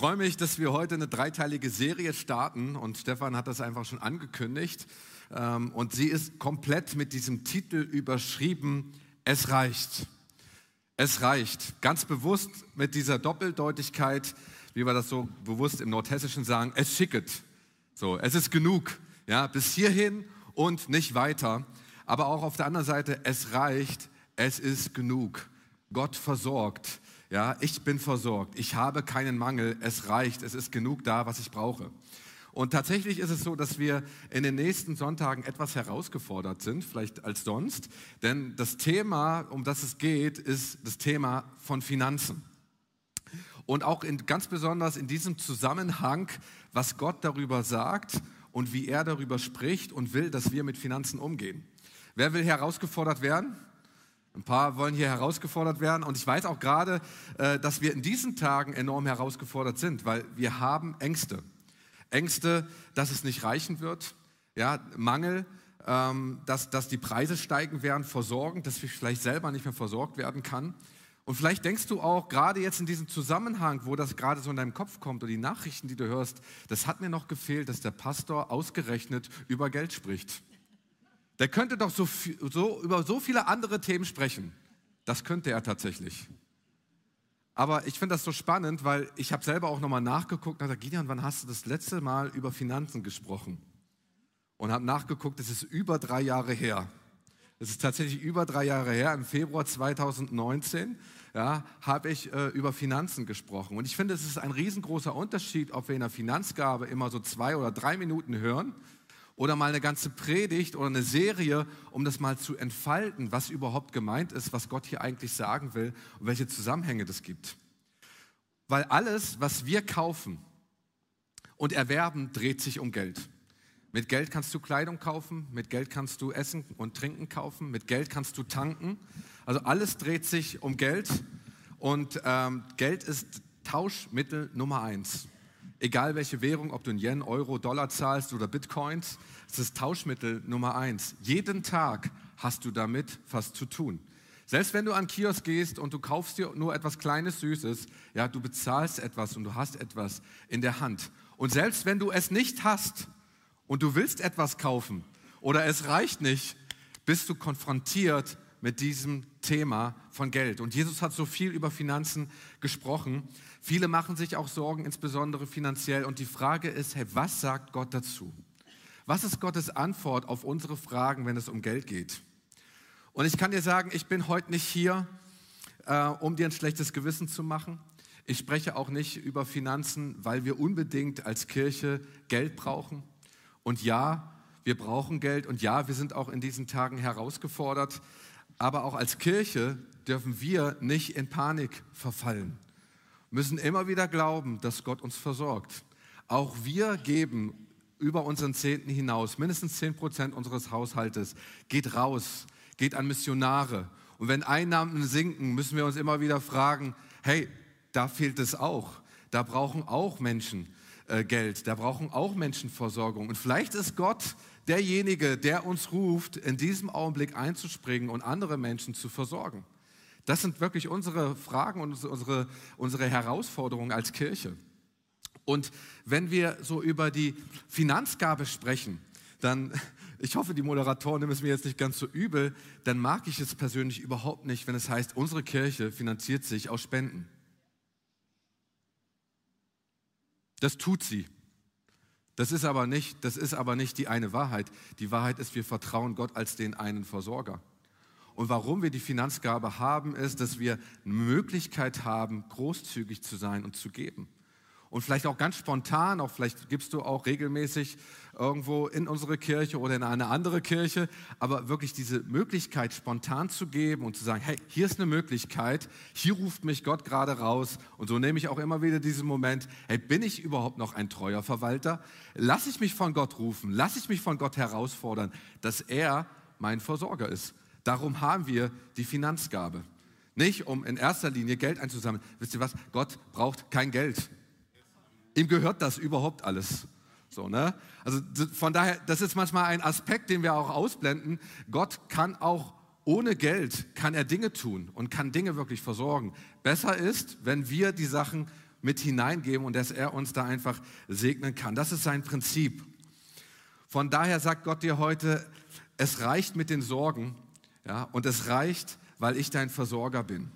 freue mich, dass wir heute eine dreiteilige Serie starten und Stefan hat das einfach schon angekündigt. Ähm, und sie ist komplett mit diesem Titel überschrieben, Es reicht. Es reicht. Ganz bewusst mit dieser Doppeldeutigkeit, wie wir das so bewusst im Nordhessischen sagen, es schicket. So, es ist genug. Ja, bis hierhin und nicht weiter. Aber auch auf der anderen Seite, es reicht, es ist genug. Gott versorgt. Ja, ich bin versorgt. Ich habe keinen Mangel. Es reicht. Es ist genug da, was ich brauche. Und tatsächlich ist es so, dass wir in den nächsten Sonntagen etwas herausgefordert sind, vielleicht als sonst. Denn das Thema, um das es geht, ist das Thema von Finanzen. Und auch in, ganz besonders in diesem Zusammenhang, was Gott darüber sagt und wie er darüber spricht und will, dass wir mit Finanzen umgehen. Wer will herausgefordert werden? Ein paar wollen hier herausgefordert werden und ich weiß auch gerade, äh, dass wir in diesen Tagen enorm herausgefordert sind, weil wir haben Ängste. Ängste, dass es nicht reichen wird, ja, Mangel, ähm, dass, dass die Preise steigen werden, Versorgen, dass ich vielleicht selber nicht mehr versorgt werden kann. Und vielleicht denkst du auch, gerade jetzt in diesem Zusammenhang, wo das gerade so in deinem Kopf kommt oder die Nachrichten, die du hörst, das hat mir noch gefehlt, dass der Pastor ausgerechnet über Geld spricht. Der könnte doch so, so, über so viele andere Themen sprechen. Das könnte er tatsächlich. Aber ich finde das so spannend, weil ich habe selber auch nochmal nachgeguckt und gesagt, Gideon, wann hast du das letzte Mal über Finanzen gesprochen? Und habe nachgeguckt, es ist über drei Jahre her. Es ist tatsächlich über drei Jahre her, im Februar 2019, ja, habe ich äh, über Finanzen gesprochen. Und ich finde, es ist ein riesengroßer Unterschied, ob wir in der Finanzgabe immer so zwei oder drei Minuten hören oder mal eine ganze Predigt oder eine Serie, um das mal zu entfalten, was überhaupt gemeint ist, was Gott hier eigentlich sagen will und welche Zusammenhänge das gibt. Weil alles, was wir kaufen und erwerben, dreht sich um Geld. Mit Geld kannst du Kleidung kaufen, mit Geld kannst du Essen und Trinken kaufen, mit Geld kannst du tanken. Also alles dreht sich um Geld und ähm, Geld ist Tauschmittel Nummer eins. Egal welche Währung, ob du in Yen, Euro, Dollar zahlst oder Bitcoins, es ist Tauschmittel Nummer eins. Jeden Tag hast du damit was zu tun. Selbst wenn du an Kiosk gehst und du kaufst dir nur etwas Kleines, Süßes, ja, du bezahlst etwas und du hast etwas in der Hand. Und selbst wenn du es nicht hast und du willst etwas kaufen oder es reicht nicht, bist du konfrontiert mit diesem Thema von Geld. Und Jesus hat so viel über Finanzen gesprochen. Viele machen sich auch Sorgen, insbesondere finanziell. Und die Frage ist, hey, was sagt Gott dazu? Was ist Gottes Antwort auf unsere Fragen, wenn es um Geld geht? Und ich kann dir sagen, ich bin heute nicht hier, äh, um dir ein schlechtes Gewissen zu machen. Ich spreche auch nicht über Finanzen, weil wir unbedingt als Kirche Geld brauchen. Und ja, wir brauchen Geld und ja, wir sind auch in diesen Tagen herausgefordert. Aber auch als Kirche dürfen wir nicht in Panik verfallen müssen immer wieder glauben, dass Gott uns versorgt. Auch wir geben über unseren Zehnten hinaus, mindestens zehn Prozent unseres Haushaltes, geht raus, geht an Missionare. Und wenn Einnahmen sinken, müssen wir uns immer wieder fragen, hey, da fehlt es auch. Da brauchen auch Menschen äh, Geld, da brauchen auch Menschen Versorgung. Und vielleicht ist Gott derjenige, der uns ruft, in diesem Augenblick einzuspringen und andere Menschen zu versorgen. Das sind wirklich unsere Fragen und unsere, unsere Herausforderungen als Kirche. Und wenn wir so über die Finanzgabe sprechen, dann, ich hoffe, die Moderatoren nehmen es mir jetzt nicht ganz so übel, dann mag ich es persönlich überhaupt nicht, wenn es heißt, unsere Kirche finanziert sich aus Spenden. Das tut sie. Das ist aber nicht, das ist aber nicht die eine Wahrheit. Die Wahrheit ist, wir vertrauen Gott als den einen Versorger. Und warum wir die Finanzgabe haben, ist, dass wir eine Möglichkeit haben, großzügig zu sein und zu geben. Und vielleicht auch ganz spontan, auch vielleicht gibst du auch regelmäßig irgendwo in unsere Kirche oder in eine andere Kirche, aber wirklich diese Möglichkeit spontan zu geben und zu sagen, hey, hier ist eine Möglichkeit, hier ruft mich Gott gerade raus. Und so nehme ich auch immer wieder diesen Moment, hey, bin ich überhaupt noch ein treuer Verwalter? Lass ich mich von Gott rufen? Lass ich mich von Gott herausfordern, dass er mein Versorger ist? Darum haben wir die Finanzgabe. Nicht um in erster Linie Geld einzusammeln. Wisst ihr was? Gott braucht kein Geld. Ihm gehört das überhaupt alles. So, ne? Also von daher, das ist manchmal ein Aspekt, den wir auch ausblenden. Gott kann auch ohne Geld, kann er Dinge tun und kann Dinge wirklich versorgen. Besser ist, wenn wir die Sachen mit hineingeben und dass er uns da einfach segnen kann. Das ist sein Prinzip. Von daher sagt Gott dir heute, es reicht mit den Sorgen ja, und es reicht, weil ich dein Versorger bin.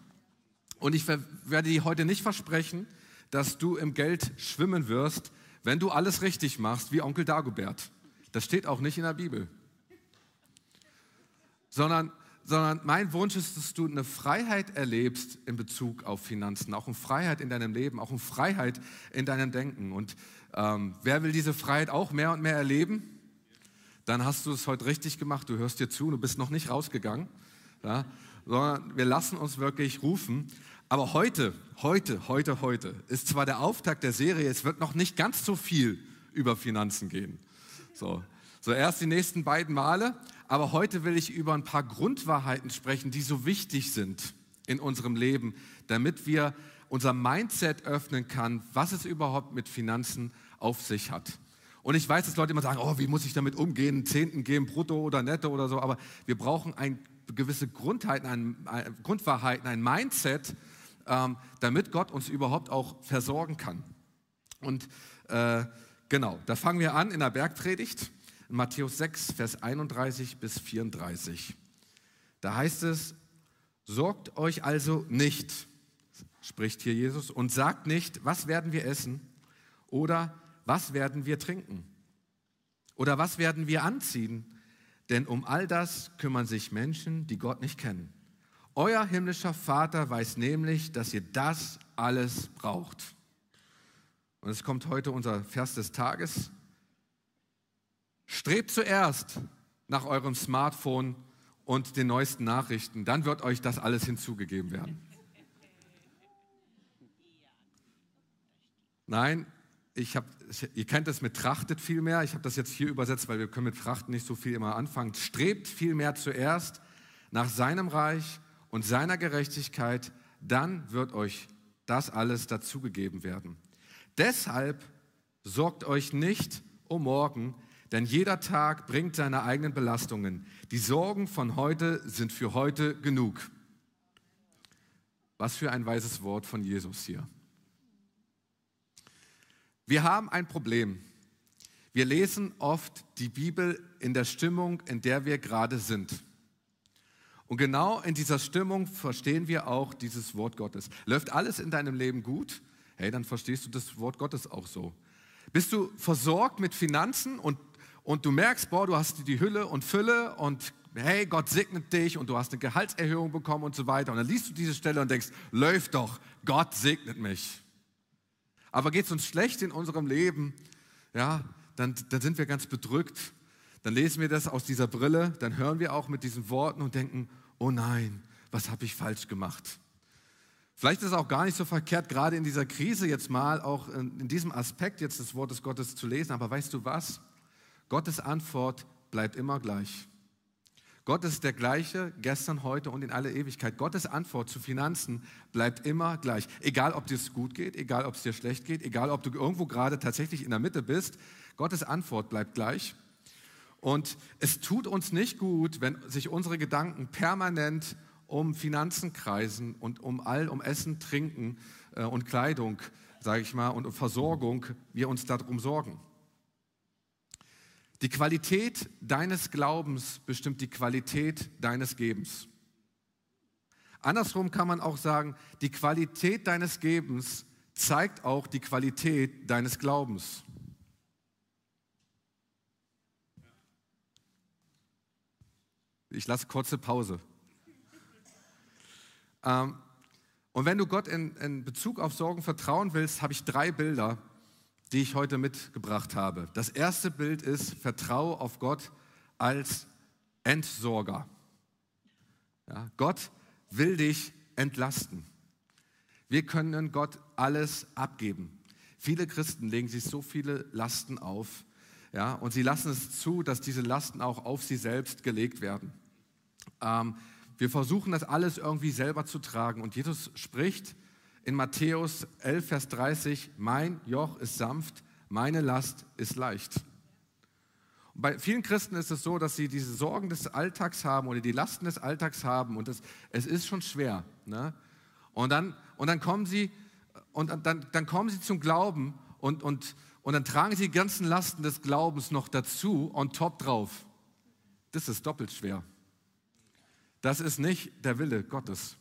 Und ich werde dir heute nicht versprechen, dass du im Geld schwimmen wirst, wenn du alles richtig machst, wie Onkel Dagobert. Das steht auch nicht in der Bibel. Sondern, sondern mein Wunsch ist, dass du eine Freiheit erlebst in Bezug auf Finanzen, auch eine Freiheit in deinem Leben, auch eine Freiheit in deinem Denken. Und ähm, wer will diese Freiheit auch mehr und mehr erleben? Dann hast du es heute richtig gemacht. Du hörst dir zu, du bist noch nicht rausgegangen. Ja? Sondern wir lassen uns wirklich rufen. Aber heute, heute, heute, heute ist zwar der Auftakt der Serie, es wird noch nicht ganz so viel über Finanzen gehen. So, so erst die nächsten beiden Male, aber heute will ich über ein paar Grundwahrheiten sprechen, die so wichtig sind in unserem Leben, damit wir unser Mindset öffnen kann, was es überhaupt mit Finanzen auf sich hat. Und ich weiß, dass Leute immer sagen, oh, wie muss ich damit umgehen, Zehnten geben, brutto oder netto oder so, aber wir brauchen ein, gewisse Grundheiten, ein, ein, Grundwahrheiten, ein Mindset, ähm, damit Gott uns überhaupt auch versorgen kann. Und äh, genau, da fangen wir an in der Bergpredigt, in Matthäus 6, Vers 31 bis 34. Da heißt es, sorgt euch also nicht, spricht hier Jesus, und sagt nicht, was werden wir essen oder was werden wir trinken oder was werden wir anziehen, denn um all das kümmern sich Menschen, die Gott nicht kennen. Euer himmlischer Vater weiß nämlich, dass ihr das alles braucht. Und es kommt heute unser Vers des Tages. Strebt zuerst nach eurem Smartphone und den neuesten Nachrichten, dann wird euch das alles hinzugegeben werden. Nein, ich hab, ihr kennt es mit trachtet viel mehr. Ich habe das jetzt hier übersetzt, weil wir können mit trachten nicht so viel immer anfangen. Strebt vielmehr zuerst nach seinem Reich und seiner Gerechtigkeit, dann wird euch das alles dazugegeben werden. Deshalb sorgt euch nicht um morgen, denn jeder Tag bringt seine eigenen Belastungen. Die Sorgen von heute sind für heute genug. Was für ein weises Wort von Jesus hier. Wir haben ein Problem. Wir lesen oft die Bibel in der Stimmung, in der wir gerade sind. Und genau in dieser Stimmung verstehen wir auch dieses Wort Gottes. Läuft alles in deinem Leben gut? Hey, dann verstehst du das Wort Gottes auch so. Bist du versorgt mit Finanzen und, und du merkst, boah, du hast die Hülle und Fülle und hey, Gott segnet dich und du hast eine Gehaltserhöhung bekommen und so weiter. Und dann liest du diese Stelle und denkst, läuft doch, Gott segnet mich. Aber geht es uns schlecht in unserem Leben, ja, dann, dann sind wir ganz bedrückt dann lesen wir das aus dieser Brille, dann hören wir auch mit diesen Worten und denken, oh nein, was habe ich falsch gemacht? Vielleicht ist es auch gar nicht so verkehrt, gerade in dieser Krise jetzt mal auch in diesem Aspekt jetzt des Wortes Gottes zu lesen. Aber weißt du was? Gottes Antwort bleibt immer gleich. Gott ist der gleiche gestern, heute und in alle Ewigkeit. Gottes Antwort zu Finanzen bleibt immer gleich. Egal, ob dir es gut geht, egal, ob es dir schlecht geht, egal, ob du irgendwo gerade tatsächlich in der Mitte bist. Gottes Antwort bleibt gleich. Und es tut uns nicht gut, wenn sich unsere Gedanken permanent um Finanzen kreisen und um all, um Essen, Trinken äh, und Kleidung, sage ich mal, und um Versorgung, wir uns darum sorgen. Die Qualität deines Glaubens bestimmt die Qualität deines Gebens. Andersrum kann man auch sagen, die Qualität deines Gebens zeigt auch die Qualität deines Glaubens. Ich lasse kurze Pause. Ähm, und wenn du Gott in, in Bezug auf Sorgen vertrauen willst, habe ich drei Bilder, die ich heute mitgebracht habe. Das erste Bild ist, vertraue auf Gott als Entsorger. Ja, Gott will dich entlasten. Wir können Gott alles abgeben. Viele Christen legen sich so viele Lasten auf, ja, und sie lassen es zu, dass diese Lasten auch auf sie selbst gelegt werden. Ähm, wir versuchen das alles irgendwie selber zu tragen. Und Jesus spricht in Matthäus 11, Vers 30, mein Joch ist sanft, meine Last ist leicht. Und bei vielen Christen ist es so, dass sie diese Sorgen des Alltags haben oder die Lasten des Alltags haben und das, es ist schon schwer. Ne? Und, dann, und dann kommen sie und dann, dann kommen sie zum Glauben und, und, und dann tragen sie die ganzen Lasten des Glaubens noch dazu on top drauf. Das ist doppelt schwer. Das ist nicht der Wille Gottes.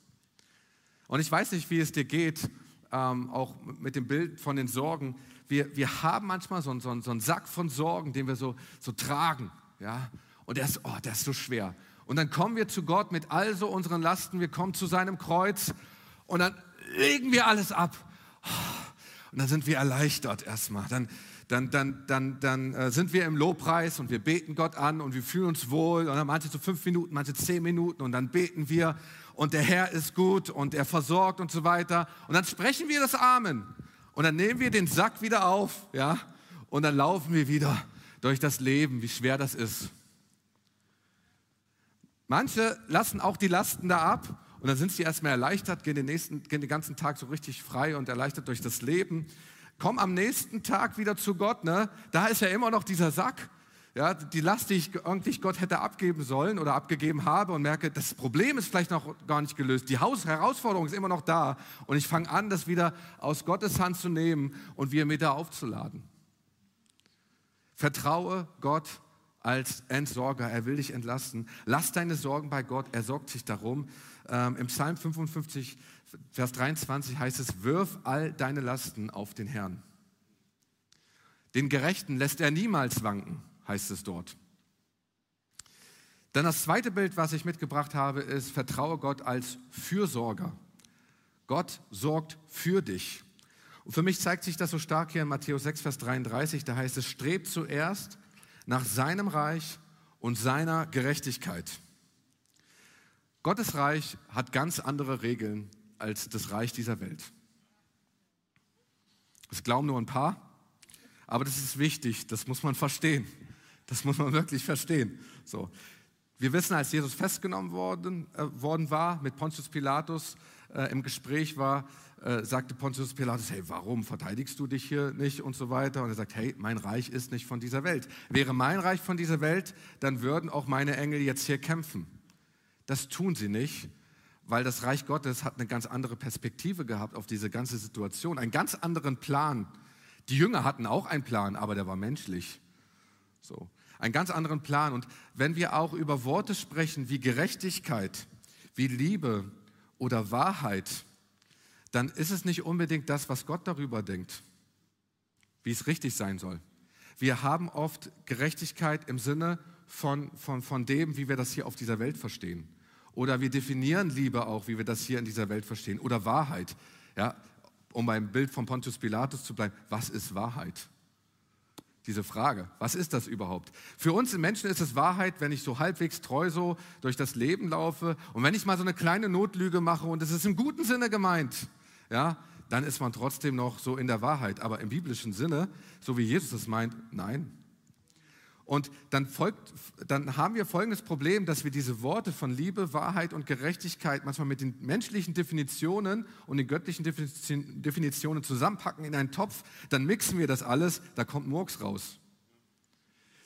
Und ich weiß nicht, wie es dir geht, ähm, auch mit dem Bild von den Sorgen. Wir, wir haben manchmal so, so, so einen Sack von Sorgen, den wir so, so tragen. Ja? Und der ist, oh, der ist so schwer. Und dann kommen wir zu Gott mit all so unseren Lasten, wir kommen zu seinem Kreuz und dann legen wir alles ab. Und dann sind wir erleichtert erstmal. Dann, dann, dann, dann, dann äh, sind wir im Lobpreis und wir beten Gott an und wir fühlen uns wohl. Und dann manche so fünf Minuten, manche zehn Minuten und dann beten wir und der Herr ist gut und er versorgt und so weiter. Und dann sprechen wir das Amen. Und dann nehmen wir den Sack wieder auf, ja, und dann laufen wir wieder durch das Leben, wie schwer das ist. Manche lassen auch die Lasten da ab und dann sind sie erstmal erleichtert, gehen den, nächsten, gehen den ganzen Tag so richtig frei und erleichtert durch das Leben. Kommen am nächsten Tag wieder zu Gott, ne? da ist ja immer noch dieser Sack. Ja, die Last, die ich eigentlich Gott hätte abgeben sollen oder abgegeben habe und merke, das Problem ist vielleicht noch gar nicht gelöst. Die Haus Herausforderung ist immer noch da und ich fange an, das wieder aus Gottes Hand zu nehmen und wieder mit da aufzuladen. Vertraue Gott als Entsorger. Er will dich entlasten. Lass deine Sorgen bei Gott. Er sorgt sich darum. Ähm, Im Psalm 55, Vers 23 heißt es, wirf all deine Lasten auf den Herrn. Den Gerechten lässt er niemals wanken, heißt es dort. Dann das zweite Bild, was ich mitgebracht habe, ist, vertraue Gott als Fürsorger. Gott sorgt für dich. Und für mich zeigt sich das so stark hier in Matthäus 6, Vers 33. Da heißt es, strebt zuerst nach seinem Reich und seiner Gerechtigkeit. Gottes Reich hat ganz andere Regeln als das Reich dieser Welt. Das glauben nur ein paar, aber das ist wichtig, das muss man verstehen. Das muss man wirklich verstehen. So. Wir wissen, als Jesus festgenommen worden, äh, worden war, mit Pontius Pilatus äh, im Gespräch war, äh, sagte Pontius Pilatus, hey, warum verteidigst du dich hier nicht und so weiter? Und er sagt, hey, mein Reich ist nicht von dieser Welt. Wäre mein Reich von dieser Welt, dann würden auch meine Engel jetzt hier kämpfen. Das tun sie nicht, weil das Reich Gottes hat eine ganz andere Perspektive gehabt auf diese ganze Situation, einen ganz anderen Plan. Die Jünger hatten auch einen Plan, aber der war menschlich. So, einen ganz anderen Plan. Und wenn wir auch über Worte sprechen wie Gerechtigkeit, wie Liebe oder Wahrheit, dann ist es nicht unbedingt das, was Gott darüber denkt, wie es richtig sein soll. Wir haben oft Gerechtigkeit im Sinne von, von, von dem, wie wir das hier auf dieser Welt verstehen. Oder wir definieren Liebe auch, wie wir das hier in dieser Welt verstehen. Oder Wahrheit. Ja, um beim Bild von Pontius Pilatus zu bleiben, was ist Wahrheit? Diese Frage, was ist das überhaupt? Für uns Menschen ist es Wahrheit, wenn ich so halbwegs treu so durch das Leben laufe und wenn ich mal so eine kleine Notlüge mache und es ist im guten Sinne gemeint ja, dann ist man trotzdem noch so in der Wahrheit. Aber im biblischen Sinne, so wie Jesus es meint, nein. Und dann, folgt, dann haben wir folgendes Problem, dass wir diese Worte von Liebe, Wahrheit und Gerechtigkeit manchmal mit den menschlichen Definitionen und den göttlichen Definitionen zusammenpacken in einen Topf. Dann mixen wir das alles, da kommt Murks raus.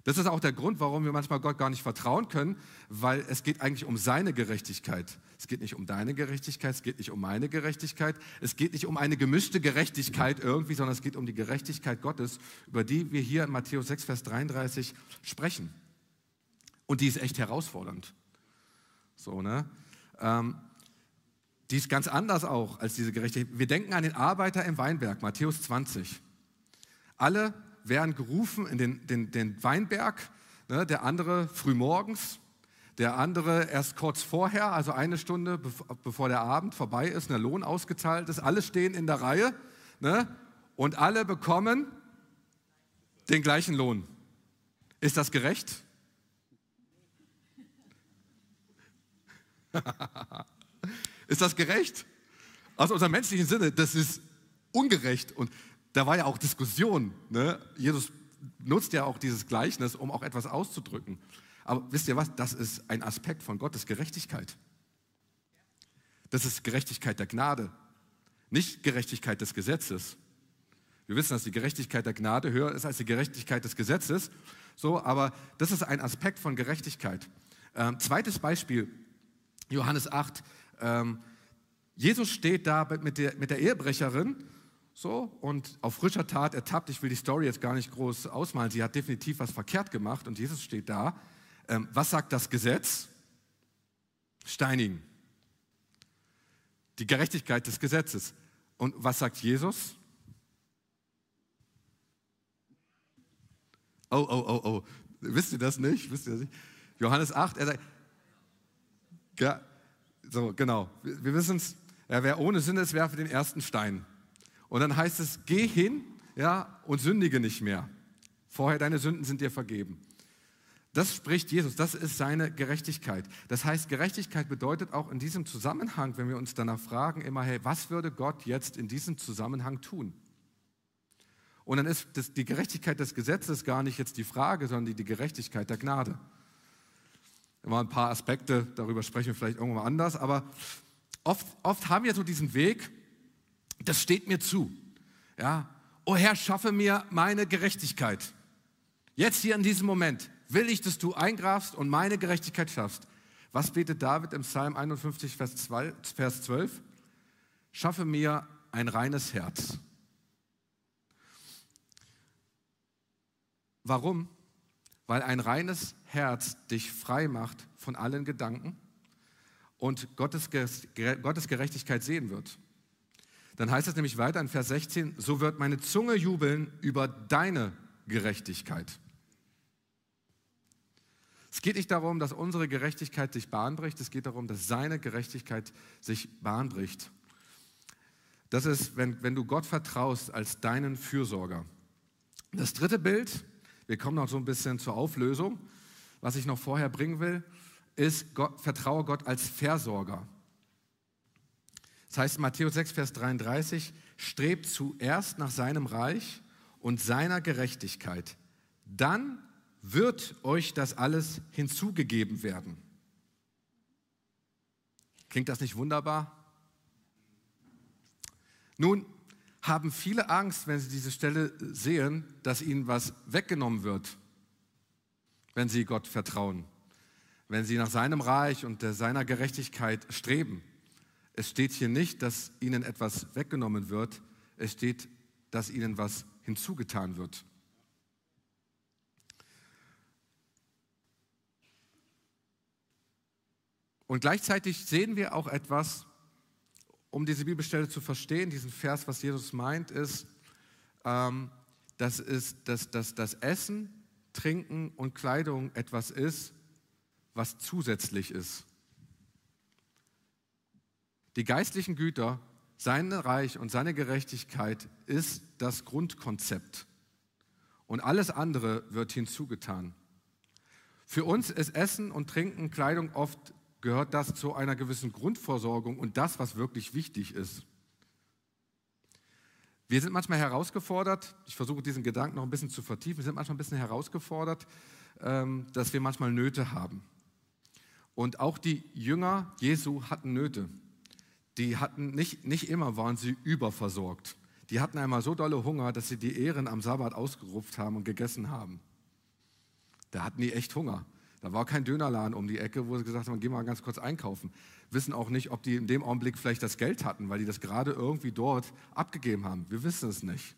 Das ist auch der Grund, warum wir manchmal Gott gar nicht vertrauen können, weil es geht eigentlich um seine Gerechtigkeit. Es geht nicht um deine Gerechtigkeit, es geht nicht um meine Gerechtigkeit, es geht nicht um eine gemischte Gerechtigkeit irgendwie, sondern es geht um die Gerechtigkeit Gottes, über die wir hier in Matthäus 6, Vers 33 sprechen. Und die ist echt herausfordernd. So, ne? Ähm, die ist ganz anders auch als diese Gerechtigkeit. Wir denken an den Arbeiter im Weinberg, Matthäus 20. Alle werden gerufen in den, den, den Weinberg, ne, der andere früh morgens, der andere erst kurz vorher, also eine Stunde bevor der Abend vorbei ist, der Lohn ausgezahlt ist. Alle stehen in der Reihe ne, und alle bekommen den gleichen Lohn. Ist das gerecht? ist das gerecht? Aus unserem menschlichen Sinne, das ist ungerecht. Und da war ja auch Diskussion. Ne? Jesus nutzt ja auch dieses Gleichnis, um auch etwas auszudrücken. Aber wisst ihr was? Das ist ein Aspekt von Gottes Gerechtigkeit. Das ist Gerechtigkeit der Gnade, nicht Gerechtigkeit des Gesetzes. Wir wissen, dass die Gerechtigkeit der Gnade höher ist als die Gerechtigkeit des Gesetzes. So, aber das ist ein Aspekt von Gerechtigkeit. Ähm, zweites Beispiel, Johannes 8. Ähm, Jesus steht da mit der, mit der Ehebrecherin so und auf frischer Tat ertappt. Ich will die Story jetzt gar nicht groß ausmalen. Sie hat definitiv was verkehrt gemacht und Jesus steht da. Ähm, was sagt das Gesetz? Steinigen. Die Gerechtigkeit des Gesetzes. Und was sagt Jesus? Oh, oh, oh, oh. Wisst ihr das nicht? Wisst ihr das nicht? Johannes 8, er sagt, ja, so, genau. Wir, wir wissen es, ja, wer ohne Sünde ist, werfe den ersten Stein. Und dann heißt es, geh hin ja, und sündige nicht mehr. Vorher deine Sünden sind dir vergeben. Das spricht Jesus, das ist seine Gerechtigkeit. Das heißt, Gerechtigkeit bedeutet auch in diesem Zusammenhang, wenn wir uns danach fragen, immer, hey, was würde Gott jetzt in diesem Zusammenhang tun? Und dann ist das, die Gerechtigkeit des Gesetzes gar nicht jetzt die Frage, sondern die, die Gerechtigkeit der Gnade. Immer ein paar Aspekte, darüber sprechen wir vielleicht irgendwann anders, aber oft, oft haben wir so diesen Weg, das steht mir zu. Ja, oh Herr, schaffe mir meine Gerechtigkeit. Jetzt hier in diesem Moment will ich, dass du eingrafst und meine Gerechtigkeit schaffst. Was betet David im Psalm 51, Vers 12? Schaffe mir ein reines Herz. Warum? Weil ein reines Herz dich frei macht von allen Gedanken und Gottes, Gottes Gerechtigkeit sehen wird. Dann heißt es nämlich weiter in Vers 16, so wird meine Zunge jubeln über deine Gerechtigkeit. Es geht nicht darum, dass unsere Gerechtigkeit sich bahnbricht, es geht darum, dass seine Gerechtigkeit sich bahnbricht. Das ist, wenn, wenn du Gott vertraust als deinen Fürsorger. Das dritte Bild, wir kommen noch so ein bisschen zur Auflösung, was ich noch vorher bringen will, ist, Gott, vertraue Gott als Versorger. Das heißt, Matthäus 6, Vers 33, strebt zuerst nach seinem Reich und seiner Gerechtigkeit. Dann wird euch das alles hinzugegeben werden. Klingt das nicht wunderbar? Nun haben viele Angst, wenn sie diese Stelle sehen, dass ihnen was weggenommen wird, wenn sie Gott vertrauen, wenn sie nach seinem Reich und seiner Gerechtigkeit streben. Es steht hier nicht, dass ihnen etwas weggenommen wird, es steht, dass ihnen was hinzugetan wird. Und gleichzeitig sehen wir auch etwas, um diese Bibelstelle zu verstehen, diesen Vers, was Jesus meint, ist, ähm, dass, ist dass, dass das Essen, Trinken und Kleidung etwas ist, was zusätzlich ist. Die geistlichen Güter, sein Reich und seine Gerechtigkeit ist das Grundkonzept. Und alles andere wird hinzugetan. Für uns ist Essen und Trinken, Kleidung oft gehört das zu einer gewissen Grundversorgung und das, was wirklich wichtig ist. Wir sind manchmal herausgefordert, ich versuche diesen Gedanken noch ein bisschen zu vertiefen, wir sind manchmal ein bisschen herausgefordert, ähm, dass wir manchmal Nöte haben. Und auch die Jünger Jesu hatten Nöte die hatten nicht, nicht immer waren sie überversorgt. Die hatten einmal so dolle Hunger, dass sie die Ehren am Sabbat ausgerupft haben und gegessen haben. Da hatten die echt Hunger. Da war kein Dönerladen um die Ecke, wo sie gesagt haben, geh mal ganz kurz einkaufen. Wissen auch nicht, ob die in dem Augenblick vielleicht das Geld hatten, weil die das gerade irgendwie dort abgegeben haben. Wir wissen es nicht.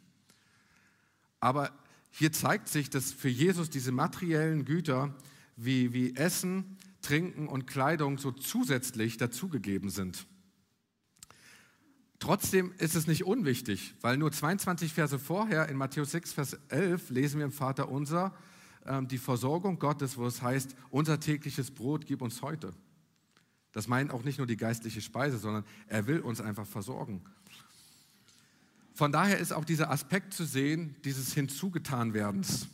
Aber hier zeigt sich, dass für Jesus diese materiellen Güter wie, wie Essen, Trinken und Kleidung so zusätzlich dazugegeben sind. Trotzdem ist es nicht unwichtig, weil nur 22 Verse vorher in Matthäus 6, Vers 11 lesen wir im Vater unser äh, die Versorgung Gottes, wo es heißt, unser tägliches Brot gib uns heute. Das meint auch nicht nur die geistliche Speise, sondern er will uns einfach versorgen. Von daher ist auch dieser Aspekt zu sehen, dieses Hinzugetanwerdens.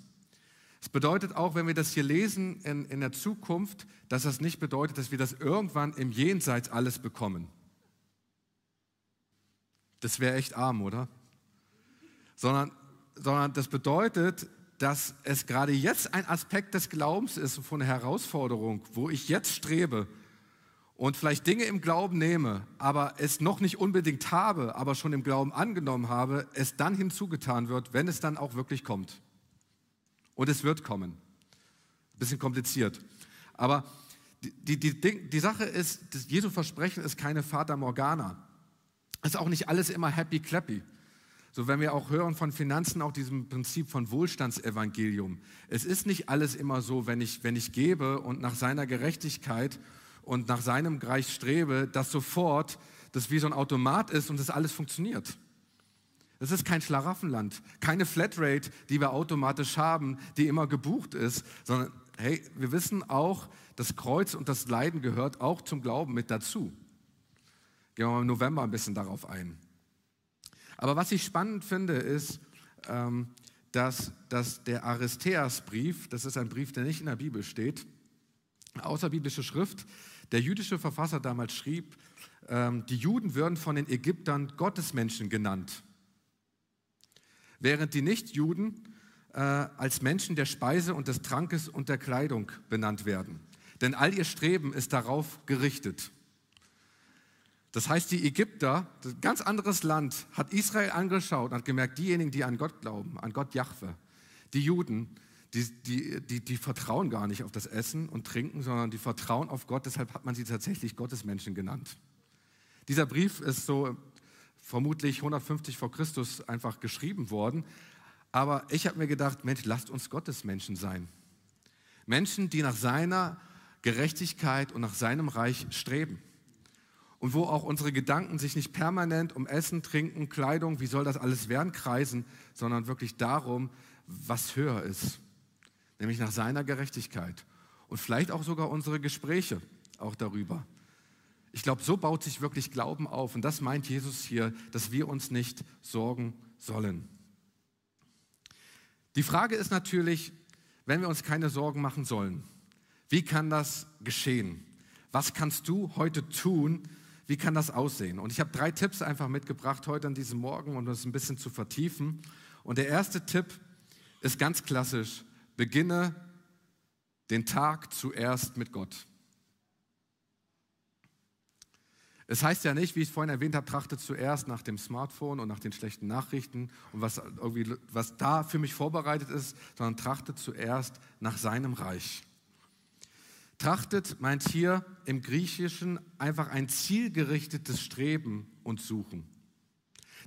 Es bedeutet auch, wenn wir das hier lesen in, in der Zukunft, dass das nicht bedeutet, dass wir das irgendwann im Jenseits alles bekommen. Das wäre echt arm, oder? Sondern, sondern das bedeutet, dass es gerade jetzt ein Aspekt des Glaubens ist von der Herausforderung, wo ich jetzt strebe und vielleicht Dinge im Glauben nehme, aber es noch nicht unbedingt habe, aber schon im Glauben angenommen habe, es dann hinzugetan wird, wenn es dann auch wirklich kommt. Und es wird kommen. Bisschen kompliziert. Aber die, die, die, die Sache ist, das Jesu Versprechen ist keine Fata Morgana ist auch nicht alles immer happy clappy, So, wenn wir auch hören von Finanzen, auch diesem Prinzip von Wohlstandsevangelium. Es ist nicht alles immer so, wenn ich, wenn ich gebe und nach seiner Gerechtigkeit und nach seinem Reich strebe, dass sofort das wie so ein Automat ist und das alles funktioniert. Es ist kein Schlaraffenland, keine Flatrate, die wir automatisch haben, die immer gebucht ist, sondern hey, wir wissen auch, das Kreuz und das Leiden gehört auch zum Glauben mit dazu. Gehen wir im November ein bisschen darauf ein. Aber was ich spannend finde, ist, ähm, dass, dass der Aristeas-Brief, das ist ein Brief, der nicht in der Bibel steht, außerbiblische Schrift, der jüdische Verfasser damals schrieb, ähm, die Juden würden von den Ägyptern Gottesmenschen genannt, während die Nichtjuden äh, als Menschen der Speise und des Trankes und der Kleidung benannt werden. Denn all ihr Streben ist darauf gerichtet. Das heißt, die Ägypter, ein ganz anderes Land, hat Israel angeschaut und hat gemerkt, diejenigen, die an Gott glauben, an Gott Jahwe, die Juden, die, die, die, die, vertrauen gar nicht auf das Essen und Trinken, sondern die vertrauen auf Gott. Deshalb hat man sie tatsächlich Gottesmenschen genannt. Dieser Brief ist so vermutlich 150 vor Christus einfach geschrieben worden. Aber ich habe mir gedacht, Mensch, lasst uns Gottesmenschen sein. Menschen, die nach seiner Gerechtigkeit und nach seinem Reich streben und wo auch unsere Gedanken sich nicht permanent um Essen, Trinken, Kleidung, wie soll das alles werden, kreisen, sondern wirklich darum, was höher ist, nämlich nach seiner Gerechtigkeit und vielleicht auch sogar unsere Gespräche auch darüber. Ich glaube, so baut sich wirklich Glauben auf und das meint Jesus hier, dass wir uns nicht sorgen sollen. Die Frage ist natürlich, wenn wir uns keine Sorgen machen sollen, wie kann das geschehen? Was kannst du heute tun, wie kann das aussehen? Und ich habe drei Tipps einfach mitgebracht heute an diesem Morgen, um das ein bisschen zu vertiefen. Und der erste Tipp ist ganz klassisch. Beginne den Tag zuerst mit Gott. Es heißt ja nicht, wie ich es vorhin erwähnt habe, trachte zuerst nach dem Smartphone und nach den schlechten Nachrichten und was, irgendwie, was da für mich vorbereitet ist, sondern trachte zuerst nach seinem Reich. Trachtet meint hier im Griechischen einfach ein zielgerichtetes Streben und Suchen.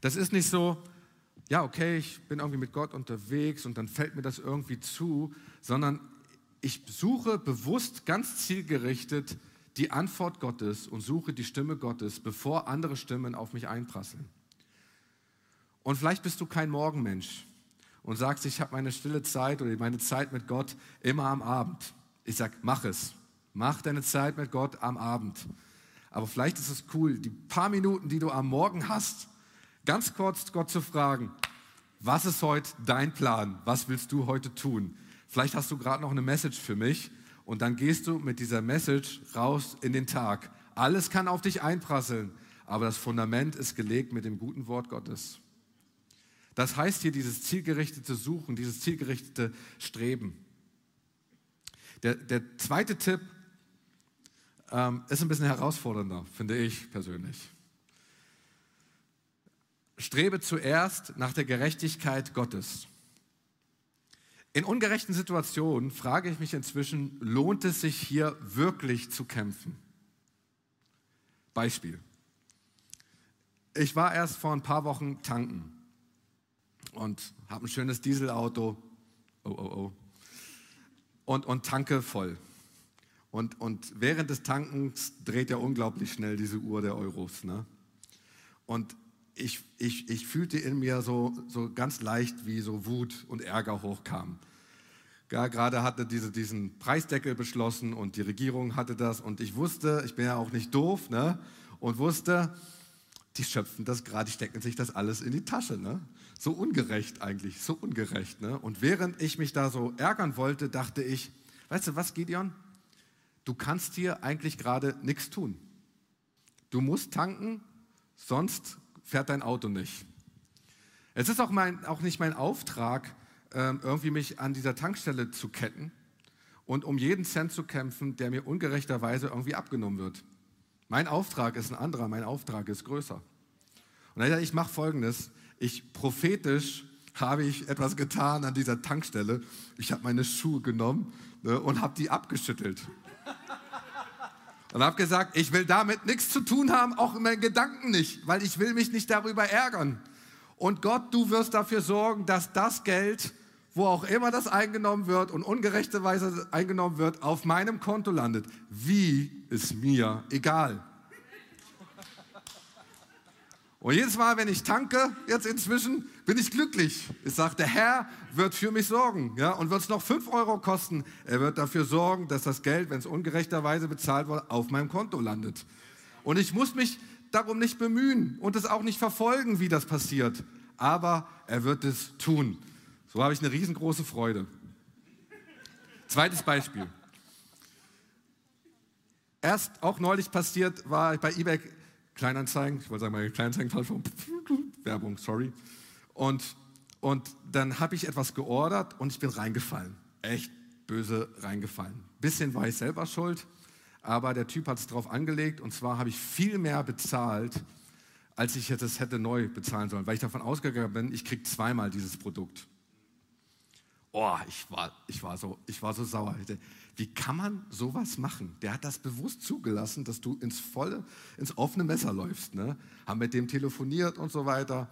Das ist nicht so, ja, okay, ich bin irgendwie mit Gott unterwegs und dann fällt mir das irgendwie zu, sondern ich suche bewusst ganz zielgerichtet die Antwort Gottes und suche die Stimme Gottes, bevor andere Stimmen auf mich einprasseln. Und vielleicht bist du kein Morgenmensch und sagst, ich habe meine stille Zeit oder meine Zeit mit Gott immer am Abend. Ich sage, mach es. Mach deine Zeit mit Gott am Abend. Aber vielleicht ist es cool, die paar Minuten, die du am Morgen hast, ganz kurz Gott zu fragen, was ist heute dein Plan? Was willst du heute tun? Vielleicht hast du gerade noch eine Message für mich und dann gehst du mit dieser Message raus in den Tag. Alles kann auf dich einprasseln, aber das Fundament ist gelegt mit dem guten Wort Gottes. Das heißt hier dieses zielgerichtete Suchen, dieses zielgerichtete Streben. Der, der zweite Tipp ähm, ist ein bisschen herausfordernder, finde ich persönlich. Strebe zuerst nach der Gerechtigkeit Gottes. In ungerechten Situationen frage ich mich inzwischen, lohnt es sich hier wirklich zu kämpfen? Beispiel. Ich war erst vor ein paar Wochen tanken und habe ein schönes Dieselauto. Oh, oh, oh. Und, und tanke voll. Und, und während des Tankens dreht ja unglaublich schnell diese Uhr der Euros. Ne? Und ich, ich, ich fühlte in mir so, so ganz leicht, wie so Wut und Ärger hochkamen. Ja, gerade hatte diese, diesen Preisdeckel beschlossen und die Regierung hatte das und ich wusste, ich bin ja auch nicht doof, ne? und wusste, die schöpfen das gerade, die stecken sich das alles in die Tasche. Ne? So ungerecht eigentlich, so ungerecht. Ne? Und während ich mich da so ärgern wollte, dachte ich, weißt du was, Gideon? du kannst hier eigentlich gerade nichts tun. Du musst tanken, sonst fährt dein Auto nicht. Es ist auch, mein, auch nicht mein Auftrag, ähm, irgendwie mich an dieser Tankstelle zu ketten und um jeden Cent zu kämpfen, der mir ungerechterweise irgendwie abgenommen wird. Mein Auftrag ist ein anderer, mein Auftrag ist größer. Und ich mache Folgendes, ich prophetisch habe ich etwas getan an dieser Tankstelle. Ich habe meine Schuhe genommen ne, und habe die abgeschüttelt. Und habe gesagt, ich will damit nichts zu tun haben, auch in meinen Gedanken nicht, weil ich will mich nicht darüber ärgern. Und Gott, du wirst dafür sorgen, dass das Geld, wo auch immer das eingenommen wird und ungerechterweise eingenommen wird, auf meinem Konto landet. Wie ist mir egal. Und jedes Mal, wenn ich tanke, jetzt inzwischen, bin ich glücklich. Ich sage, der Herr wird für mich sorgen. Ja, und wird es noch 5 Euro kosten, er wird dafür sorgen, dass das Geld, wenn es ungerechterweise bezahlt wurde, auf meinem Konto landet. Und ich muss mich darum nicht bemühen und es auch nicht verfolgen, wie das passiert. Aber er wird es tun. So habe ich eine riesengroße Freude. Zweites Beispiel. Erst auch neulich passiert, war ich bei eBay Kleinanzeigen, ich wollte sagen, meine Kleinanzeigen, Werbung, sorry. Und, und dann habe ich etwas geordert und ich bin reingefallen. Echt böse reingefallen. Bisschen war ich selber schuld, aber der Typ hat es drauf angelegt und zwar habe ich viel mehr bezahlt, als ich es hätte neu bezahlen sollen, weil ich davon ausgegangen bin, ich kriege zweimal dieses Produkt. Oh, ich war, ich war, so, ich war so sauer. Wie kann man sowas machen? Der hat das bewusst zugelassen, dass du ins volle, ins offene Messer läufst. Ne? Haben mit dem telefoniert und so weiter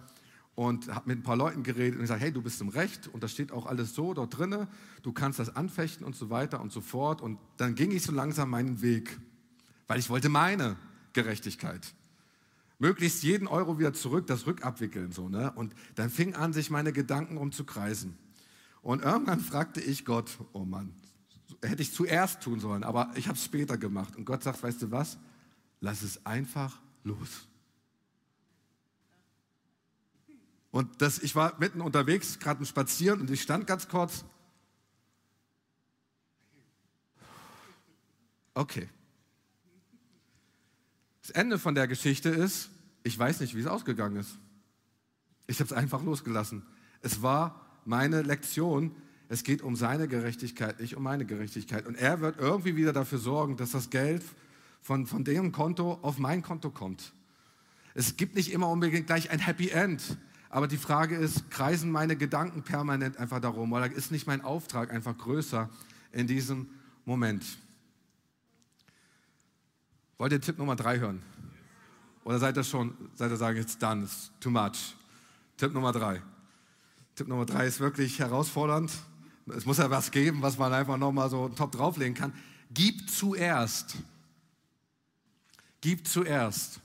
und habe mit ein paar Leuten geredet und gesagt, hey, du bist im Recht und da steht auch alles so dort drinne, du kannst das anfechten und so weiter und so fort. Und dann ging ich so langsam meinen Weg, weil ich wollte meine Gerechtigkeit. Möglichst jeden Euro wieder zurück, das rückabwickeln so. Ne? Und dann fing an, sich meine Gedanken umzukreisen. Und irgendwann fragte ich Gott, oh Mann, hätte ich zuerst tun sollen, aber ich habe es später gemacht. Und Gott sagt, weißt du was? Lass es einfach los. Und das, ich war mitten unterwegs, gerade Spazieren, und ich stand ganz kurz. Okay. Das Ende von der Geschichte ist, ich weiß nicht, wie es ausgegangen ist. Ich habe es einfach losgelassen. Es war meine Lektion, es geht um seine Gerechtigkeit, nicht um meine Gerechtigkeit. Und er wird irgendwie wieder dafür sorgen, dass das Geld von, von dem Konto auf mein Konto kommt. Es gibt nicht immer unbedingt gleich ein Happy End. Aber die Frage ist, kreisen meine Gedanken permanent einfach darum? Oder ist nicht mein Auftrag einfach größer in diesem Moment? Wollt ihr Tipp Nummer drei hören? Oder seid ihr schon, seid ihr sagen, it's done, it's too much? Tipp Nummer drei. Tipp Nummer drei ist wirklich herausfordernd. Es muss ja was geben, was man einfach nochmal so top drauflegen kann. Gib zuerst. Gib zuerst.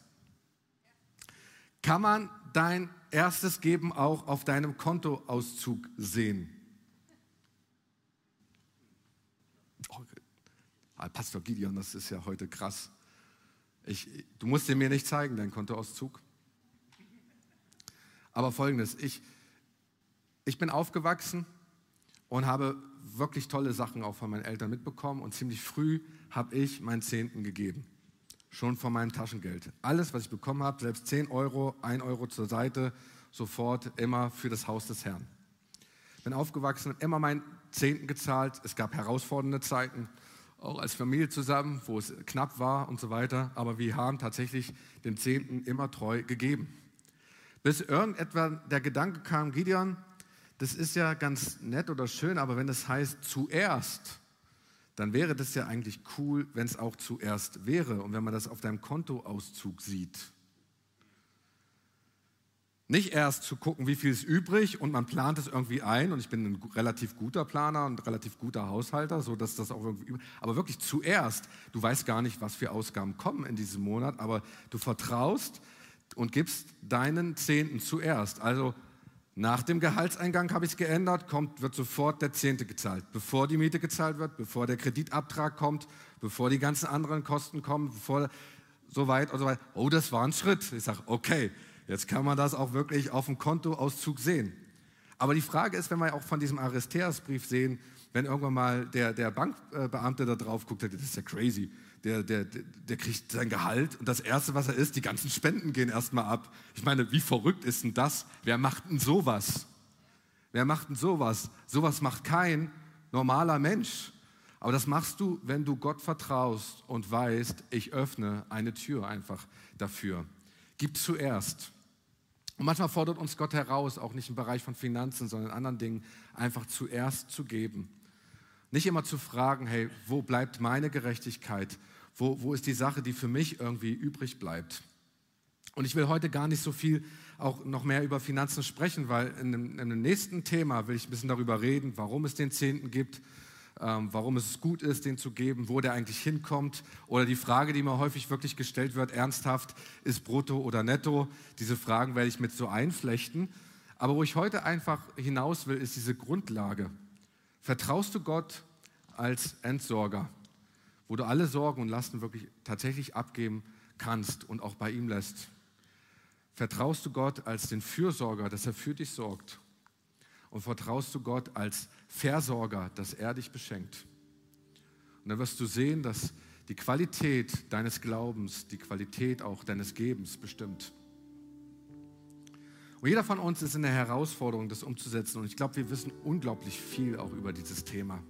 Kann man dein erstes Geben auch auf deinem Kontoauszug sehen? Oh, Pastor Gideon, das ist ja heute krass. Ich, du musst dir mir nicht zeigen, dein Kontoauszug. Aber folgendes, ich, ich bin aufgewachsen und habe wirklich tolle Sachen auch von meinen Eltern mitbekommen und ziemlich früh habe ich meinen Zehnten gegeben. Schon von meinem Taschengeld. Alles, was ich bekommen habe, selbst 10 Euro, 1 Euro zur Seite, sofort immer für das Haus des Herrn. Bin aufgewachsen, immer meinen Zehnten gezahlt. Es gab herausfordernde Zeiten, auch als Familie zusammen, wo es knapp war und so weiter. Aber wir haben tatsächlich den Zehnten immer treu gegeben. Bis irgendetwa der Gedanke kam, Gideon, das ist ja ganz nett oder schön, aber wenn das heißt zuerst, dann wäre das ja eigentlich cool, wenn es auch zuerst wäre und wenn man das auf deinem Kontoauszug sieht. Nicht erst zu gucken, wie viel ist übrig und man plant es irgendwie ein und ich bin ein relativ guter Planer und relativ guter Haushalter, so dass das auch irgendwie, aber wirklich zuerst, du weißt gar nicht, was für Ausgaben kommen in diesem Monat, aber du vertraust und gibst deinen Zehnten zuerst. Also nach dem Gehaltseingang habe ich es geändert, kommt, wird sofort der Zehnte gezahlt. Bevor die Miete gezahlt wird, bevor der Kreditabtrag kommt, bevor die ganzen anderen Kosten kommen, bevor so weit und so weiter. Oh, das war ein Schritt. Ich sage, okay, jetzt kann man das auch wirklich auf dem Kontoauszug sehen. Aber die Frage ist, wenn wir auch von diesem Aristeas-Brief sehen, wenn irgendwann mal der, der Bankbeamte da drauf guckt, das ist ja crazy der, der, der kriegt sein Gehalt und das Erste, was er ist, die ganzen Spenden gehen erstmal ab. Ich meine, wie verrückt ist denn das? Wer macht denn sowas? Wer macht denn sowas? Sowas macht kein normaler Mensch. Aber das machst du, wenn du Gott vertraust und weißt, ich öffne eine Tür einfach dafür. Gib zuerst. Und manchmal fordert uns Gott heraus, auch nicht im Bereich von Finanzen, sondern in anderen Dingen, einfach zuerst zu geben. Nicht immer zu fragen, hey, wo bleibt meine Gerechtigkeit? Wo, wo ist die Sache, die für mich irgendwie übrig bleibt? Und ich will heute gar nicht so viel auch noch mehr über Finanzen sprechen, weil in dem, in dem nächsten Thema will ich ein bisschen darüber reden, warum es den Zehnten gibt, ähm, warum es gut ist, den zu geben, wo der eigentlich hinkommt. Oder die Frage, die mir häufig wirklich gestellt wird, ernsthaft, ist brutto oder netto? Diese Fragen werde ich mit so einflechten. Aber wo ich heute einfach hinaus will, ist diese Grundlage. Vertraust du Gott als Entsorger, wo du alle Sorgen und Lasten wirklich tatsächlich abgeben kannst und auch bei ihm lässt? Vertraust du Gott als den Fürsorger, dass er für dich sorgt? Und vertraust du Gott als Versorger, dass er dich beschenkt? Und dann wirst du sehen, dass die Qualität deines Glaubens, die Qualität auch deines Gebens bestimmt. Und jeder von uns ist in der Herausforderung, das umzusetzen. Und ich glaube, wir wissen unglaublich viel auch über dieses Thema.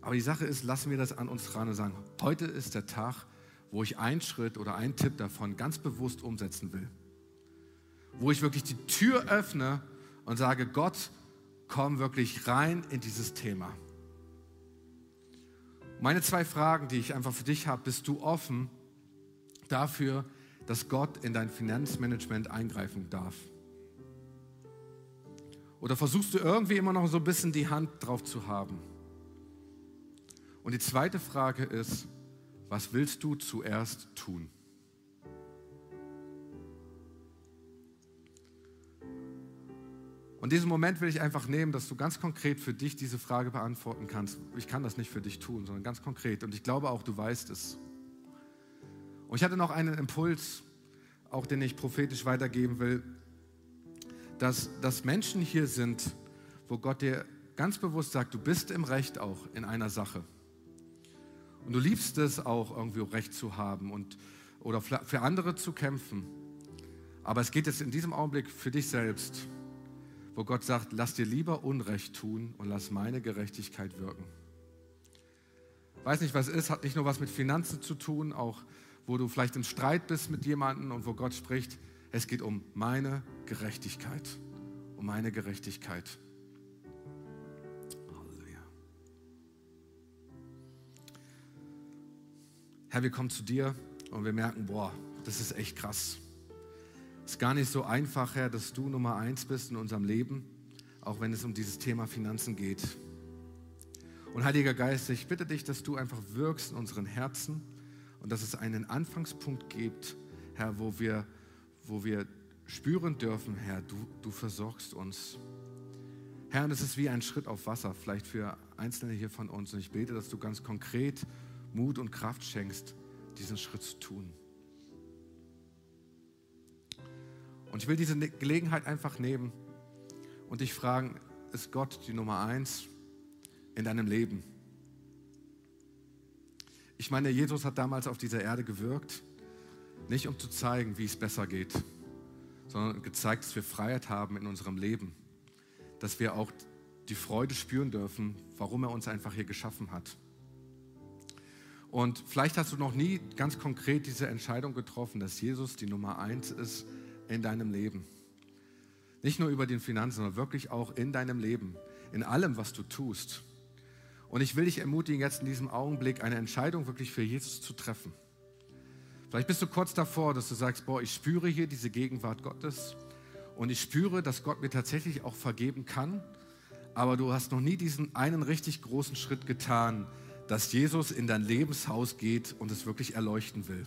Aber die Sache ist, lassen wir das an uns ran und sagen, heute ist der Tag, wo ich einen Schritt oder einen Tipp davon ganz bewusst umsetzen will wo ich wirklich die Tür öffne und sage, Gott, komm wirklich rein in dieses Thema. Meine zwei Fragen, die ich einfach für dich habe, bist du offen dafür, dass Gott in dein Finanzmanagement eingreifen darf? Oder versuchst du irgendwie immer noch so ein bisschen die Hand drauf zu haben? Und die zweite Frage ist, was willst du zuerst tun? Und diesen Moment will ich einfach nehmen, dass du ganz konkret für dich diese Frage beantworten kannst. Ich kann das nicht für dich tun, sondern ganz konkret. Und ich glaube auch, du weißt es. Und ich hatte noch einen Impuls, auch den ich prophetisch weitergeben will, dass, dass Menschen hier sind, wo Gott dir ganz bewusst sagt, du bist im Recht auch in einer Sache. Und du liebst es auch, irgendwie Recht zu haben und, oder für andere zu kämpfen. Aber es geht jetzt in diesem Augenblick für dich selbst wo Gott sagt, lass dir lieber Unrecht tun und lass meine Gerechtigkeit wirken. Weiß nicht, was ist, hat nicht nur was mit Finanzen zu tun, auch wo du vielleicht im Streit bist mit jemandem und wo Gott spricht, es geht um meine Gerechtigkeit, um meine Gerechtigkeit. Halleluja. Herr, wir kommen zu dir und wir merken, boah, das ist echt krass. Es ist gar nicht so einfach, Herr, dass du Nummer eins bist in unserem Leben, auch wenn es um dieses Thema Finanzen geht. Und Heiliger Geist, ich bitte dich, dass du einfach wirkst in unseren Herzen und dass es einen Anfangspunkt gibt, Herr, wo wir, wo wir spüren dürfen, Herr, du, du versorgst uns. Herr, und es ist wie ein Schritt auf Wasser, vielleicht für Einzelne hier von uns. Und ich bete, dass du ganz konkret Mut und Kraft schenkst, diesen Schritt zu tun. Und ich will diese ne-, Gelegenheit einfach nehmen und dich fragen, ist Gott die Nummer eins in deinem Leben? Ich meine, Jesus hat damals auf dieser Erde gewirkt, nicht um zu zeigen, wie es besser geht, sondern gezeigt, dass wir Freiheit haben in unserem Leben, dass wir auch die Freude spüren dürfen, warum er uns einfach hier geschaffen hat. Und vielleicht hast du noch nie ganz konkret diese Entscheidung getroffen, dass Jesus die Nummer eins ist in deinem Leben. Nicht nur über den Finanzen, sondern wirklich auch in deinem Leben, in allem, was du tust. Und ich will dich ermutigen, jetzt in diesem Augenblick eine Entscheidung wirklich für Jesus zu treffen. Vielleicht bist du kurz davor, dass du sagst, boah, ich spüre hier diese Gegenwart Gottes und ich spüre, dass Gott mir tatsächlich auch vergeben kann, aber du hast noch nie diesen einen richtig großen Schritt getan, dass Jesus in dein Lebenshaus geht und es wirklich erleuchten will.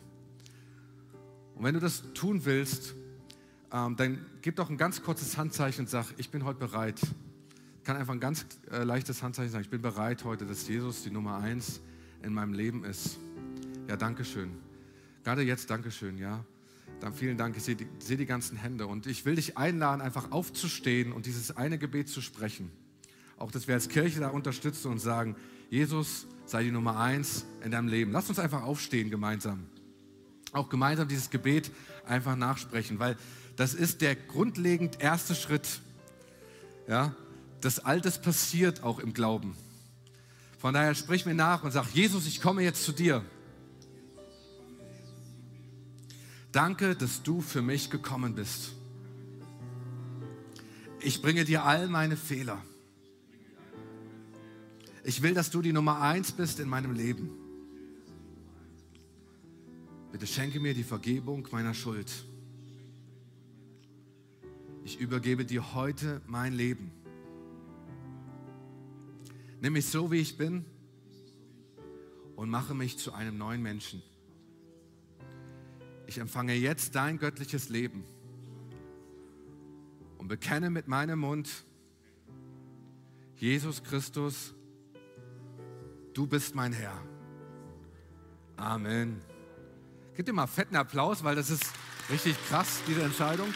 Und wenn du das tun willst, ähm, dann gib doch ein ganz kurzes Handzeichen und sag, ich bin heute bereit. Kann einfach ein ganz äh, leichtes Handzeichen sagen, ich bin bereit heute, dass Jesus die Nummer eins in meinem Leben ist. Ja, danke schön. Gerade jetzt, danke schön, ja. Dann vielen Dank, ich sehe die, seh die ganzen Hände und ich will dich einladen, einfach aufzustehen und dieses eine Gebet zu sprechen. Auch, dass wir als Kirche da unterstützen und sagen, Jesus sei die Nummer eins in deinem Leben. Lass uns einfach aufstehen gemeinsam. Auch gemeinsam dieses Gebet einfach nachsprechen, weil das ist der grundlegend erste Schritt. Ja, das Altes passiert auch im Glauben. Von daher sprich mir nach und sag, Jesus, ich komme jetzt zu dir. Danke, dass du für mich gekommen bist. Ich bringe dir all meine Fehler. Ich will, dass du die Nummer eins bist in meinem Leben. Bitte schenke mir die Vergebung meiner Schuld. Ich übergebe dir heute mein Leben. Nimm mich so, wie ich bin und mache mich zu einem neuen Menschen. Ich empfange jetzt dein göttliches Leben und bekenne mit meinem Mund, Jesus Christus, du bist mein Herr. Amen. Gib dir mal fetten Applaus, weil das ist richtig krass, diese Entscheidung.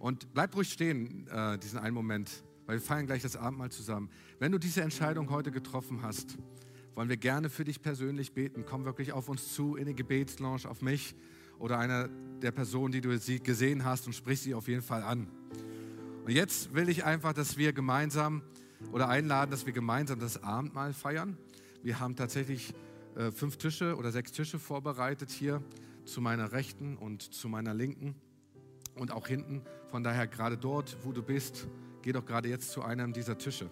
Und bleib ruhig stehen, äh, diesen einen Moment, weil wir feiern gleich das Abendmahl zusammen. Wenn du diese Entscheidung heute getroffen hast, wollen wir gerne für dich persönlich beten. Komm wirklich auf uns zu in die Gebetslounge, auf mich oder einer der Personen, die du gesehen hast und sprich sie auf jeden Fall an. Und jetzt will ich einfach, dass wir gemeinsam oder einladen, dass wir gemeinsam das Abendmahl feiern. Wir haben tatsächlich äh, fünf Tische oder sechs Tische vorbereitet hier zu meiner Rechten und zu meiner Linken und auch hinten. Von daher gerade dort, wo du bist, geh doch gerade jetzt zu einem dieser Tische.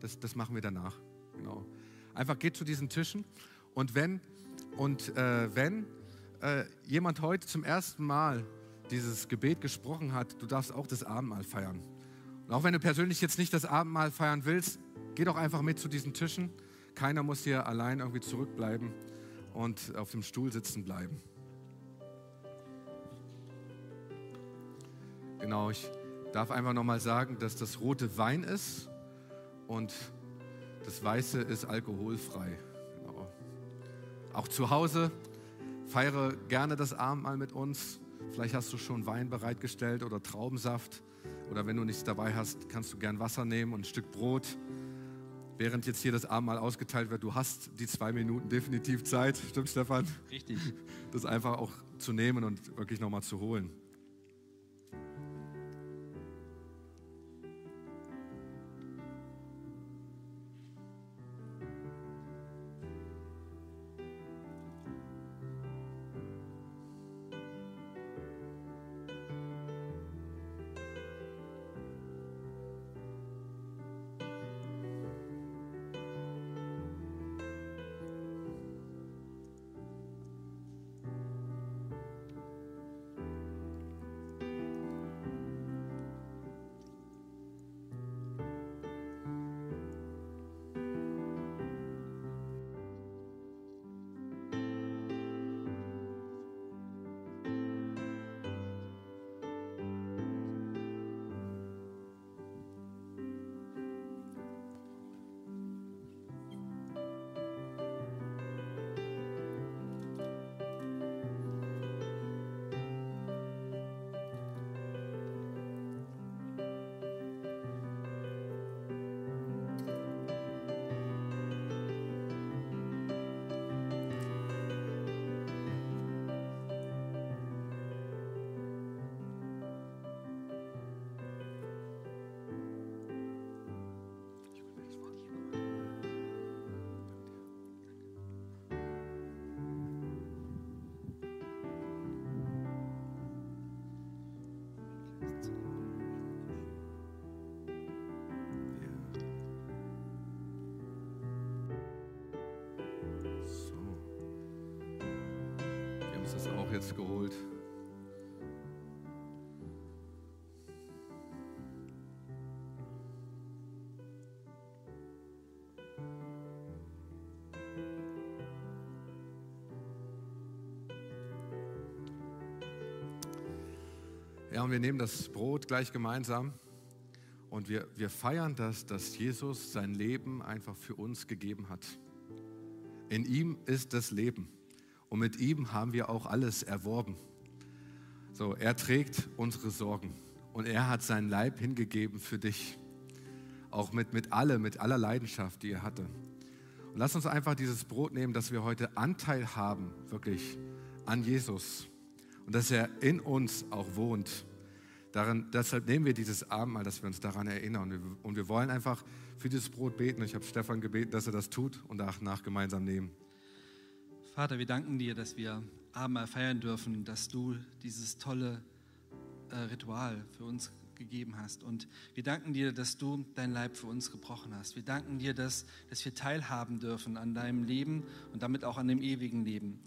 Das, das machen wir danach. Genau. Einfach geht zu diesen Tischen und wenn und äh, wenn äh, jemand heute zum ersten Mal dieses Gebet gesprochen hat, du darfst auch das Abendmahl feiern. Und auch wenn du persönlich jetzt nicht das Abendmahl feiern willst, geh doch einfach mit zu diesen Tischen. Keiner muss hier allein irgendwie zurückbleiben und auf dem Stuhl sitzen bleiben. Genau, ich darf einfach nochmal sagen, dass das rote Wein ist und das weiße ist alkoholfrei. Genau. Auch zu Hause Feiere gerne das Abendmahl mit uns. Vielleicht hast du schon Wein bereitgestellt oder Traubensaft. Oder wenn du nichts dabei hast, kannst du gern Wasser nehmen und ein Stück Brot. Während jetzt hier das Abendmahl ausgeteilt wird, du hast die zwei Minuten definitiv Zeit. Stimmt, Stefan? Richtig. Das einfach auch zu nehmen und wirklich nochmal zu holen. Auch jetzt geholt. Ja, und wir nehmen das Brot gleich gemeinsam und wir, wir feiern das, dass Jesus sein Leben einfach für uns gegeben hat. In ihm ist das Leben. Und mit ihm haben wir auch alles erworben. So, er trägt unsere Sorgen und er hat seinen Leib hingegeben für dich. Auch mit, mit alle, mit aller Leidenschaft, die er hatte. Und lass uns einfach dieses Brot nehmen, dass wir heute Anteil haben, wirklich an Jesus. Und dass er in uns auch wohnt. Darin, deshalb nehmen wir dieses Abendmahl, dass wir uns daran erinnern. Und wir wollen einfach für dieses Brot beten. Ich habe Stefan gebeten, dass er das tut und danach gemeinsam nehmen. Vater, wir danken dir, dass wir Abendmahl feiern dürfen, dass du dieses tolle äh, Ritual für uns gegeben hast. Und wir danken dir, dass du dein Leib für uns gebrochen hast. Wir danken dir, dass, dass wir teilhaben dürfen an deinem Leben und damit auch an dem ewigen Leben.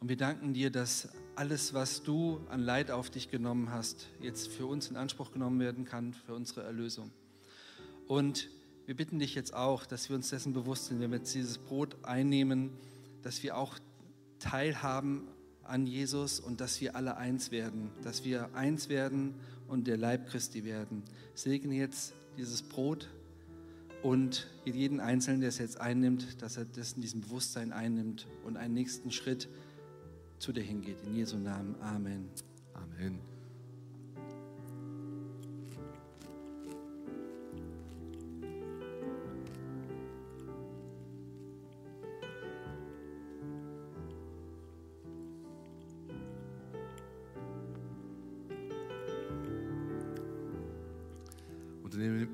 Und wir danken dir, dass alles, was du an Leid auf dich genommen hast, jetzt für uns in Anspruch genommen werden kann, für unsere Erlösung. Und wir bitten dich jetzt auch, dass wir uns dessen bewusst sind, wenn wir jetzt dieses Brot einnehmen, dass wir auch teilhaben an Jesus und dass wir alle eins werden, dass wir eins werden und der Leib Christi werden. Segne jetzt dieses Brot und jeden Einzelnen, der es jetzt einnimmt, dass er das in diesem Bewusstsein einnimmt und einen nächsten Schritt zu dir hingeht. In Jesu Namen. Amen. Amen.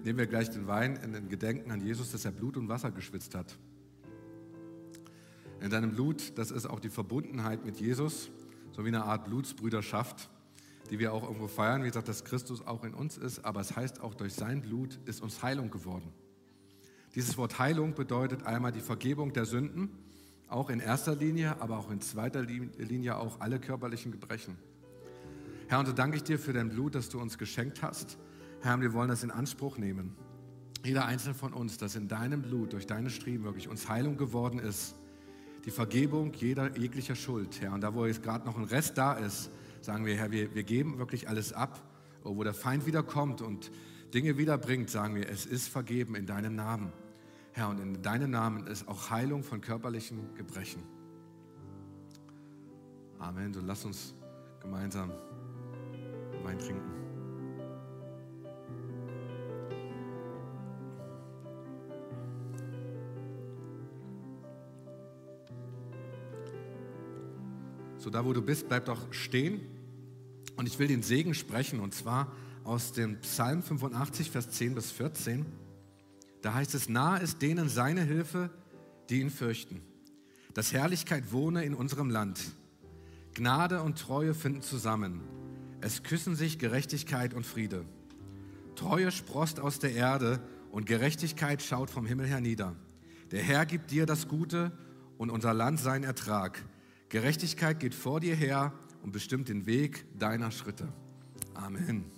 Nehmen wir gleich den Wein in den Gedenken an Jesus, dass er Blut und Wasser geschwitzt hat. In seinem Blut, das ist auch die Verbundenheit mit Jesus, so wie eine Art Blutsbrüderschaft, die wir auch irgendwo feiern. Wie gesagt, dass Christus auch in uns ist, aber es heißt auch, durch sein Blut ist uns Heilung geworden. Dieses Wort Heilung bedeutet einmal die Vergebung der Sünden, auch in erster Linie, aber auch in zweiter Linie auch alle körperlichen Gebrechen. Herr, und so danke ich dir für dein Blut, das du uns geschenkt hast Herr, wir wollen das in Anspruch nehmen. Jeder einzelne von uns, dass in deinem Blut, durch deine Striemen wirklich uns Heilung geworden ist. Die Vergebung jeder jeglicher Schuld, Herr. Und da, wo jetzt gerade noch ein Rest da ist, sagen wir, Herr, wir, wir geben wirklich alles ab. Wo der Feind wiederkommt und Dinge wiederbringt, sagen wir, es ist vergeben in deinem Namen. Herr, und in deinem Namen ist auch Heilung von körperlichen Gebrechen. Amen. So lass uns gemeinsam Wein trinken. So da, wo du bist, bleib doch stehen. Und ich will den Segen sprechen, und zwar aus dem Psalm 85, Vers 10 bis 14. Da heißt es, nahe ist denen seine Hilfe, die ihn fürchten. Dass Herrlichkeit wohne in unserem Land. Gnade und Treue finden zusammen. Es küssen sich Gerechtigkeit und Friede. Treue sprost aus der Erde und Gerechtigkeit schaut vom Himmel hernieder. Der Herr gibt dir das Gute und unser Land seinen Ertrag. Gerechtigkeit geht vor dir her und bestimmt den Weg deiner Schritte. Amen.